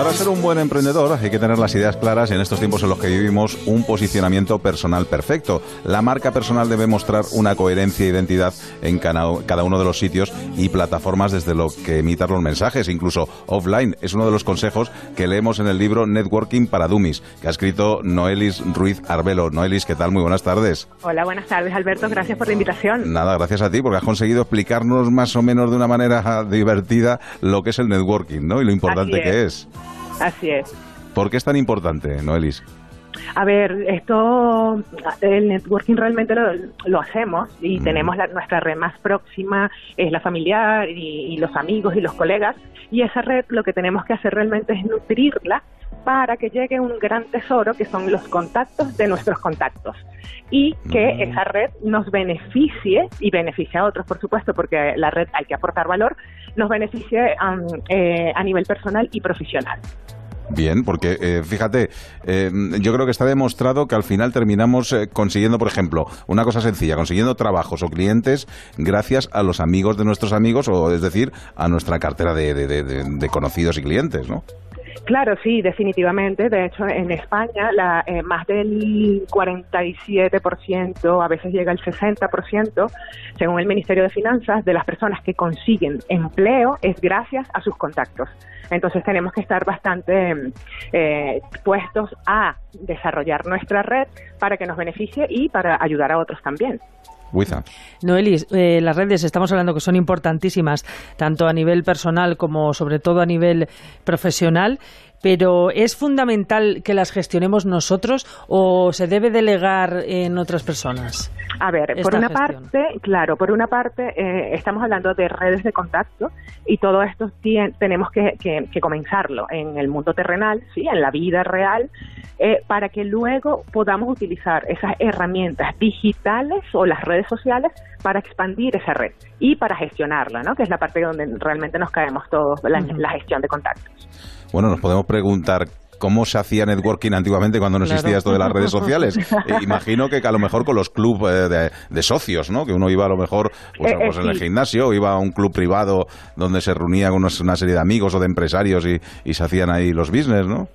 Para ser un buen emprendedor hay que tener las ideas claras y en estos tiempos en los que vivimos un posicionamiento personal perfecto. La marca personal debe mostrar una coherencia e identidad en cada uno de los sitios y plataformas desde lo que emitan los mensajes, incluso offline. Es uno de los consejos que leemos en el libro Networking para Dummies, que ha escrito Noelis Ruiz Arbelo. Noelis, ¿qué tal? Muy buenas tardes. Hola, buenas tardes, Alberto. Gracias por la invitación. Nada, gracias a ti, porque has conseguido explicarnos más o menos de una manera divertida lo que es el networking, ¿no? Y lo importante que es. Así es. ¿Por qué es tan importante, Noelis? A ver, esto, el networking realmente lo, lo hacemos y Mm. tenemos la- nuestra red más próxima, es la familiar y, y los amigos y los colegas. Y esa red lo que tenemos que hacer realmente es nutrirla para que llegue un gran tesoro que son los contactos de nuestros contactos y que Mm. esa red nos beneficie y beneficie a otros, por supuesto, porque la red hay que aportar valor, nos beneficie am, eh, a nivel personal y profesional. Bien, porque eh, fíjate, eh, yo creo que está demostrado que al final terminamos eh, consiguiendo, por ejemplo, una cosa sencilla, consiguiendo trabajos o clientes gracias a los amigos de nuestros amigos, o es decir, a nuestra cartera de, de- de- de- de conocidos y clientes, ¿no? Claro, sí, definitivamente. De hecho, en España la, eh, más del 47%, a veces llega al 60%, según el Ministerio de Finanzas, de las personas que consiguen empleo es gracias a sus contactos. Entonces tenemos que estar bastante eh, puestos a desarrollar nuestra red para que nos beneficie y para ayudar a otros también. Wiza. Noelis, eh, las redes estamos hablando que son importantísimas, tanto a nivel personal como sobre todo a nivel profesional, pero ¿es fundamental que las gestionemos nosotros o se debe delegar en otras personas? A ver, por una gestión? parte, claro, por una parte eh, estamos hablando de redes de contacto y todo esto tenemos que, que- que comenzarlo en el mundo terrenal, sí, en la vida real, eh, para que luego podamos utilizar esas herramientas digitales o las redes sociales para expandir esa red y para gestionarla, ¿no? Que es la parte donde realmente nos caemos todos, la, la gestión de contactos. Bueno, nos podemos preguntar cómo se hacía networking antiguamente cuando no Claro. existía esto de las redes sociales. Eh, imagino que a lo mejor con los clubes de, de socios, ¿no? Que uno iba a lo mejor pues, Eh, eh, pues en el gimnasio, o iba a un club privado donde se reunían unos- una serie de amigos o de empresarios y, y se hacían ahí los business, ¿no?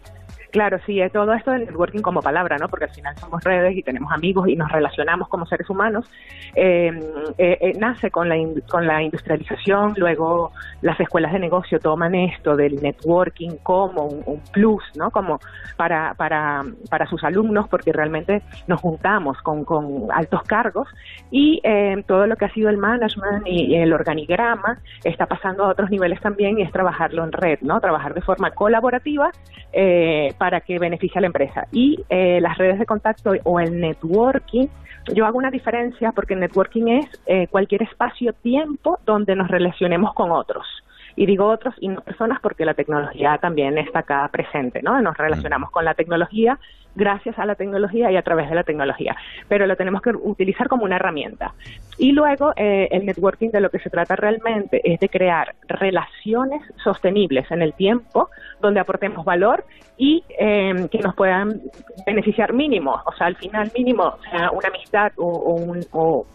Claro, sí, todo esto del networking como palabra, ¿no? Porque al final somos redes y tenemos amigos y nos relacionamos como seres humanos. Eh, eh, eh, nace con la, con la industrialización, luego las escuelas de negocio toman esto del networking como un, plus, ¿no? Como para, para, para sus alumnos, porque realmente nos juntamos con, con altos cargos y todo lo que ha sido el management y el organigrama está pasando a otros niveles también y es trabajarlo en red, ¿no? Trabajar de forma colaborativa eh, para que beneficie a la empresa. Y eh, las redes de contacto o el networking, yo hago una diferencia porque el networking es eh, cualquier espacio-tiempo donde nos relacionemos con otros. Y digo otros y no personas porque la tecnología también está acá presente, ¿no? Nos relacionamos con la tecnología gracias a la tecnología y a través de la tecnología, pero lo tenemos que utilizar como una herramienta. Y luego eh, el networking de lo que se trata realmente es de crear relaciones sostenibles en el tiempo donde aportemos valor y eh, que nos puedan beneficiar mínimo, o sea, al final mínimo, sea una amistad o, o un... O,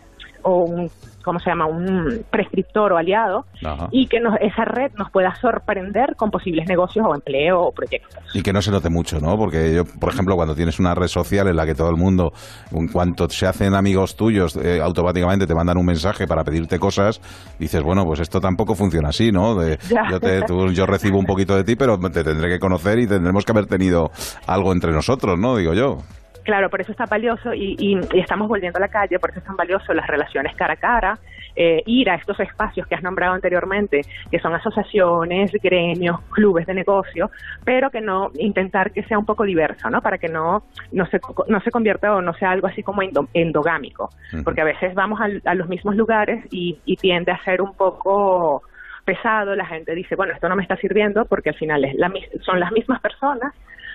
o un ¿cómo se llama? un prescriptor o aliado Ajá. y que nos, esa red nos pueda sorprender con posibles negocios o empleo o proyectos. Y que no se note mucho, ¿no? Porque yo, por ejemplo, cuando tienes una red social en la que todo el mundo, en cuanto se hacen amigos tuyos, eh, automáticamente te mandan un mensaje para pedirte cosas, dices, bueno, pues esto tampoco funciona así, ¿no? De, yo, te- tú- yo recibo un poquito de ti, pero te tendré que conocer y tendremos que haber tenido algo entre nosotros, ¿no? Digo yo. Claro, por eso es tan valioso y, y- y estamos volviendo a la calle, por eso es tan valioso las relaciones cara a cara, eh, ir a estos espacios que has nombrado anteriormente, que son asociaciones, gremios, clubes de negocio, pero que no intentar que sea un poco diverso, ¿no? Para que no no se no se convierta o no sea algo así como endo- endogámico, porque a veces vamos al- a, los mismos lugares y, y tiende a ser un poco pesado, la gente dice, bueno, esto no me está sirviendo porque al final es la, son las mismas personas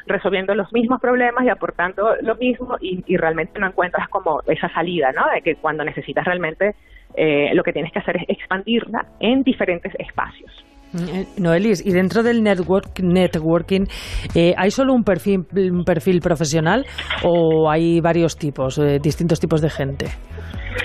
resolviendo los mismos problemas y aportando lo mismo y, y realmente no encuentras como esa salida, ¿no? De que cuando necesitas realmente eh, lo que tienes que hacer es expandirla en diferentes espacios. Eh, Noelis, y dentro del network, networking, eh, ¿hay solo un perfil, un perfil profesional o hay varios tipos, eh, distintos tipos de gente?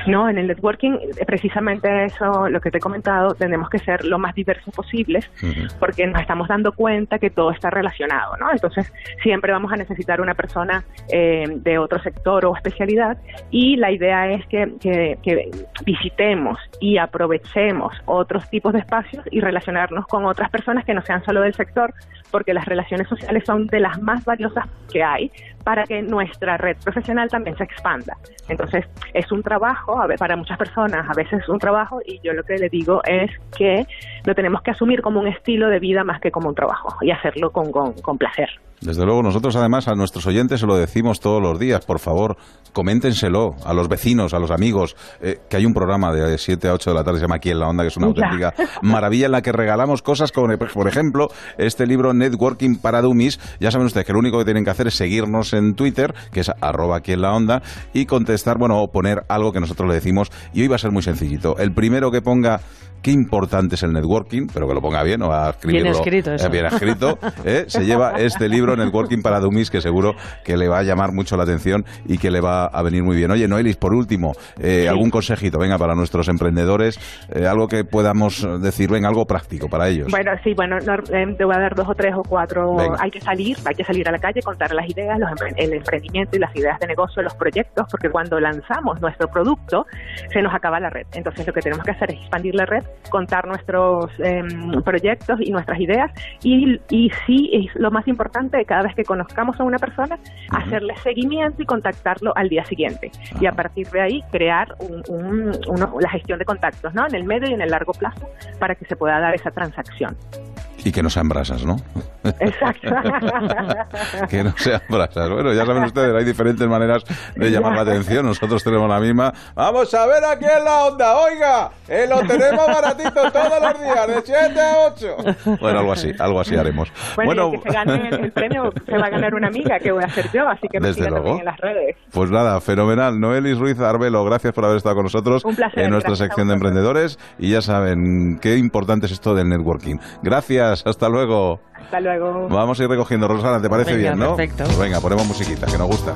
No, en el networking, eh, precisamente eso, lo que te he comentado, tenemos que ser lo más diversos posibles porque nos estamos dando cuenta que todo está relacionado, ¿no? Entonces, siempre vamos a necesitar una persona eh, de otro sector o especialidad y la idea es que, que- que visitemos y aprovechemos otros tipos de espacios y relacionarnos con otras personas que no sean solo del sector, porque las relaciones sociales son de las más valiosas que hay para que nuestra red profesional también se expanda. Entonces, es un trabajo, a para muchas personas a veces es un trabajo y yo lo que le digo es que lo tenemos que asumir como un estilo de vida más que como un trabajo y hacerlo con, con placer. Desde luego, nosotros además a nuestros oyentes se lo decimos todos los días, por favor, coméntenselo a los vecinos, a los amigos, eh, que hay un programa de 7 a 8 de la tarde, se llama Aquí en la Onda, que es una Ya. auténtica maravilla en la que regalamos cosas como, por ejemplo, este libro Networking para Dummies. Ya saben ustedes que lo único que tienen que hacer es seguirnos en Twitter, que es arroba aquí en la onda, y contestar, bueno, o poner algo que nosotros le decimos. Y hoy va a ser muy sencillito. El primero que ponga qué importante es el networking, pero que lo ponga bien, o va a escribirlo Bien escrito, eso. eh, bien escrito, ¿eh? se lleva este libro Networking para Dummies que seguro que le va a llamar mucho la atención y que le va a venir muy bien. Oye, Noelis, por último, eh, algún consejito, venga, para nuestros emprendedores, eh, algo que podamos decir, venga, algo práctico para ellos. Bueno, sí, bueno, no, eh, te voy a dar dos o tres o cuatro. Venga. Hay que salir, hay que salir a la calle, contar las ideas, los empre- el emprendimiento y las ideas de negocio, los proyectos, porque cuando lanzamos nuestro producto se nos acaba la red. Entonces lo que tenemos que hacer es expandir la red, contar nuestros em, proyectos y nuestras ideas y, y sí, es lo más importante, cada vez que conozcamos a una persona, hacerle seguimiento y contactarlo al día siguiente. Y a partir de ahí crear un- un- uno- la gestión de contactos, ¿no? En el medio y en el largo plazo para que se pueda dar esa transacción. Y que no sean brasas, ¿no? Exacto. que no sean brasas. Bueno, ya saben ustedes, hay diferentes maneras de llamar la atención. Nosotros tenemos la misma. Vamos a ver aquí en la onda, oiga, eh, lo tenemos baratito todos los días, de 7 a 8. Bueno, algo así, algo así haremos. Bueno, y el que se gane el, premio se va a ganar una amiga que voy a hacer yo, así que me Desde sigan en las redes. Pues nada, fenomenal. Noelis Ruiz Arbelo, gracias por haber estado con nosotros Un placer, en nuestra sección de emprendedores. Y ya saben qué importante es esto del networking. Gracias, hasta luego. Hasta luego. Vamos a ir recogiendo, Rosana, ¿te parece Venga, bien, no? perfecto. Pues venga, ponemos musiquita, que nos gusta.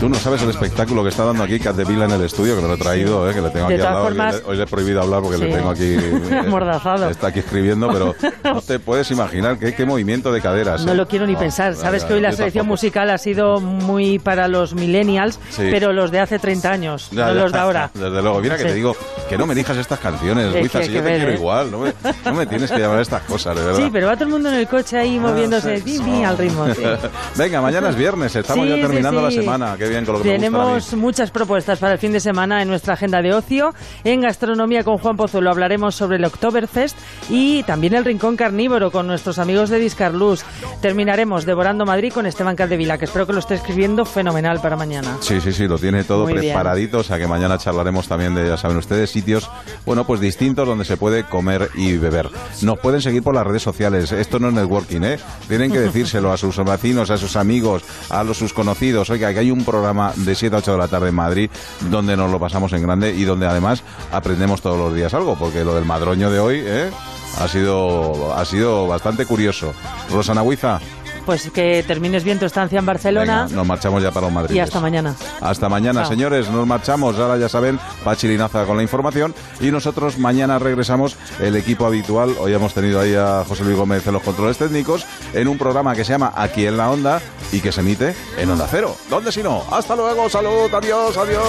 Tú no sabes el espectáculo que está dando aquí Vila en el estudio, que me lo he traído, eh, que le tengo De aquí al lado. que formas- le- hoy le he prohibido hablar porque Sí. le tengo aquí. eh, Amordazado. Está aquí escribiendo, pero no te puedes imaginar qué, qué movimiento de caderas. No eh. lo quiero ni No, pensar. ya, Sabes que hoy la selección tampoco. musical ha sido muy para los millennials, Sí. pero los de hace 30 años, Ya, no ya, los de ahora. Desde luego, mira que Sí. te digo que no me elijas estas canciones, Es Luisa, que si yo que te ver, quiero ¿eh? igual, no me, no me tienes que llamar estas cosas, de verdad. Sí, pero va todo el mundo en el coche ahí moviéndose sí, tin, tin, al ritmo. Venga, mañana es viernes, estamos ya terminando la semana. Qué bien con lo que me gusta. Tenemos muchas propuestas para el fin de semana en nuestra agenda de ocio. En gastronomía con Juan Pozuelo hablaremos sobre el Oktoberfest y también el Rincón Carnívoro con nuestros amigos de Discarlus. Terminaremos Devorando Madrid con Esteban Caldevila, que espero que lo esté escribiendo fenomenal para mañana. Sí, sí, sí, lo tiene todo Muy bien. preparadito, o sea que mañana charlaremos también de, ya saben ustedes, sitios, bueno, pues distintos donde se puede comer y beber. Nos pueden seguir por las redes sociales, esto no es networking, ¿eh? Tienen que decírselo a sus vecinos, a sus amigos, a los sus conocidos, oiga, que hay un programa de 7 a 8 de la tarde en Madrid donde nos lo pasamos en grande y donde además aprendemos todos los días algo, porque lo del madroño de hoy, ¿eh? Ha sido, ha sido bastante curioso. Rosana Huiza, Pues que termines bien tu estancia en Barcelona venga, nos marchamos ya para los Madrid. y hasta mañana. Hasta mañana, Chao. señores. Nos marchamos. Ahora ya saben, Pachi Linaza con la información. Y nosotros mañana regresamos el equipo habitual. Hoy hemos tenido ahí a José Luis Gómez en los controles técnicos en un programa que se llama Aquí en la Onda y que se emite en Onda Cero. ¿Dónde si no? Hasta luego. Salud. Adiós. Adiós.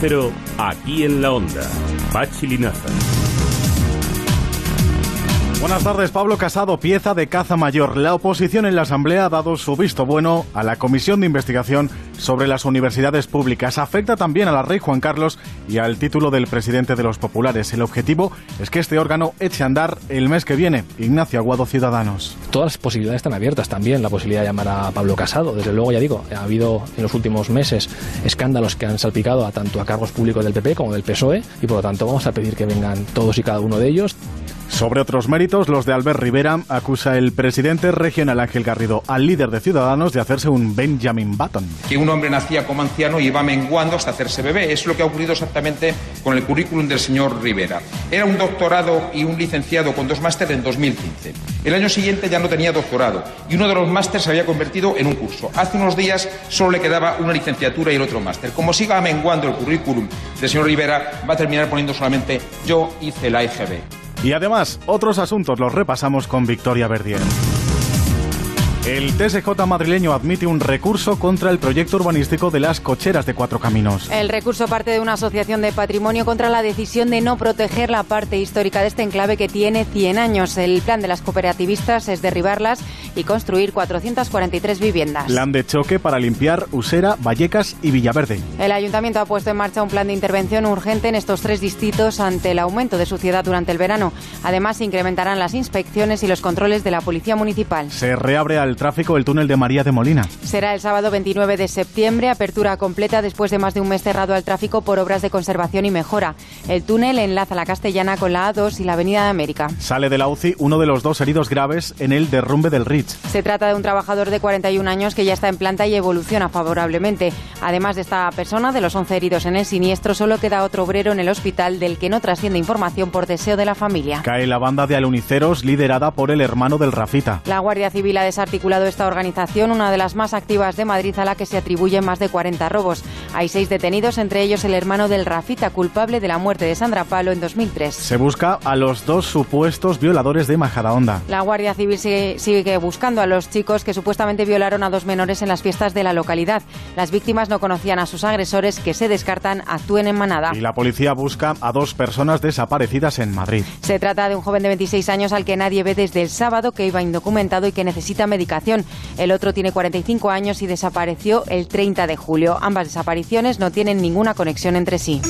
Cero, aquí en la Onda, Pachi Linaza. Buenas tardes, Pablo Casado, pieza de caza mayor. La oposición en la Asamblea ha dado su visto bueno a la Comisión de Investigación sobre las Universidades Públicas. Afecta también a la Rey Juan Carlos y al título del presidente de los populares. El objetivo es que este órgano eche a andar el mes que viene. Ignacio Aguado, Ciudadanos. Todas las posibilidades están abiertas también, la posibilidad de llamar a Pablo Casado. Desde luego, ya digo, ha habido en los últimos meses escándalos que han salpicado a tanto a cargos públicos del PP como del PSOE y por lo tanto vamos a pedir que vengan todos y cada uno de ellos. Sobre otros méritos, los de Albert Rivera, acusa el presidente regional Ángel Garrido al líder de Ciudadanos de hacerse un Benjamin Button. que un hombre nacía como anciano y iba menguando hasta hacerse bebé. Es lo que ha ocurrido exactamente con el currículum del señor Rivera. Era un doctorado y un licenciado con dos másteres en 2015. El año siguiente ya no tenía doctorado y uno de los másteres se había convertido en un curso. Hace unos días solo le quedaba una licenciatura y el otro máster. Como siga menguando el currículum del señor Rivera, va a terminar poniendo solamente yo hice la EGB. Y además, otros asuntos los repasamos con Victoria Verdier. El TSJ madrileño admite un recurso contra el proyecto urbanístico de las cocheras de cuatro caminos. El recurso parte de una asociación de patrimonio contra la decisión de no proteger la parte histórica de este enclave que tiene 100 años. El plan de las cooperativistas es derribarlas y construir 443 viviendas. Plan de choque para limpiar Usera, Vallecas y Villaverde. El ayuntamiento ha puesto en marcha un plan de intervención urgente en estos tres distritos ante el aumento de suciedad durante el verano. Además, se incrementarán las inspecciones y los controles de la policía municipal. Se reabre al tráfico el túnel de María de Molina. Será el sábado 29 de septiembre, apertura completa después de más de un mes cerrado al tráfico por obras de conservación y mejora. El túnel enlaza la Castellana con la A2 y la Avenida de América. Sale de la UCI uno de los dos heridos graves en el derrumbe del Ritz. Se trata de un trabajador de 41 años que ya está en planta y evoluciona favorablemente. Además de esta persona, de los 11 heridos en el siniestro, solo queda otro obrero en el hospital del que no trasciende información por deseo de la familia. Cae la banda de aluniceros liderada por el hermano del Rafita. La Guardia Civil ha desarticulado esta organización, una de las más activas de Madrid, a la que se atribuyen más de 40 robos. Hay seis detenidos, entre ellos el hermano del Rafita, culpable de la muerte de Sandra Palo en 2003. Se busca a los dos supuestos violadores de Majadahonda. La Guardia Civil sigue, sigue buscando a los chicos que supuestamente violaron a dos menores en las fiestas de la localidad. Las víctimas no conocían a sus agresores, que se descartan actúen en manada. Y la policía busca a dos personas desaparecidas en Madrid. Se trata de un joven de 26 años al que nadie ve desde el sábado, que iba indocumentado y que necesita El otro tiene 45 años y desapareció el 30 de julio. Ambas desapariciones no tienen ninguna conexión entre sí.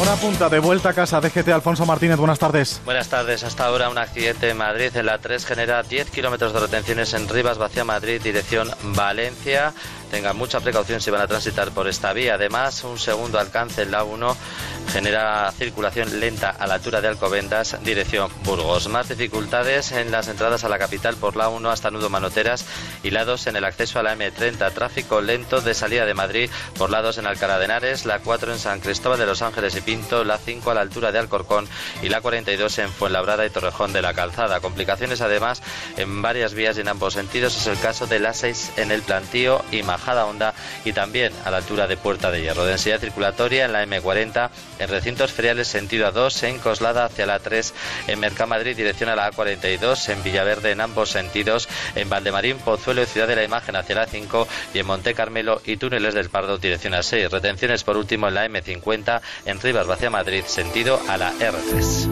Hora punta de vuelta a casa. DGT Alfonso Martínez, buenas tardes. Buenas tardes. Hasta ahora un accidente en Madrid. En la 3 genera 10 kilómetros de retenciones en Rivas, Vacía Madrid, dirección Valencia. Tengan mucha precaución si van a transitar por esta vía. Además, un segundo alcance en la 1 genera circulación lenta a la altura de Alcobendas, dirección Burgos. Más dificultades en las entradas a la capital por la 1 hasta Nudo Manoteras y la 2 en el acceso a la M30. Tráfico lento de salida de Madrid por la 2 en Alcalá de Henares, la 4 en San Cristóbal de los Ángeles y Pinto, la 5 a la altura de Alcorcón y la 42 en Fuenlabrada y Torrejón de la Calzada. Complicaciones además en varias vías y en ambos sentidos. Es el caso de la 6 en el Plantío y Majada Honda y también a la altura de Puerta de Hierro. Densidad circulatoria en la M40 en recintos feriales sentido A2 en Coslada hacia la 3 en Mercamadrid dirección a la A42 en Villaverde en ambos sentidos en Valdemarín, Pozuelo y Ciudad de la Imagen hacia la 5 y en Monte Carmelo y Túneles del Pardo dirección a 6. Retenciones por último en la M50 en Rivas hacia Madrid sentido a la R3.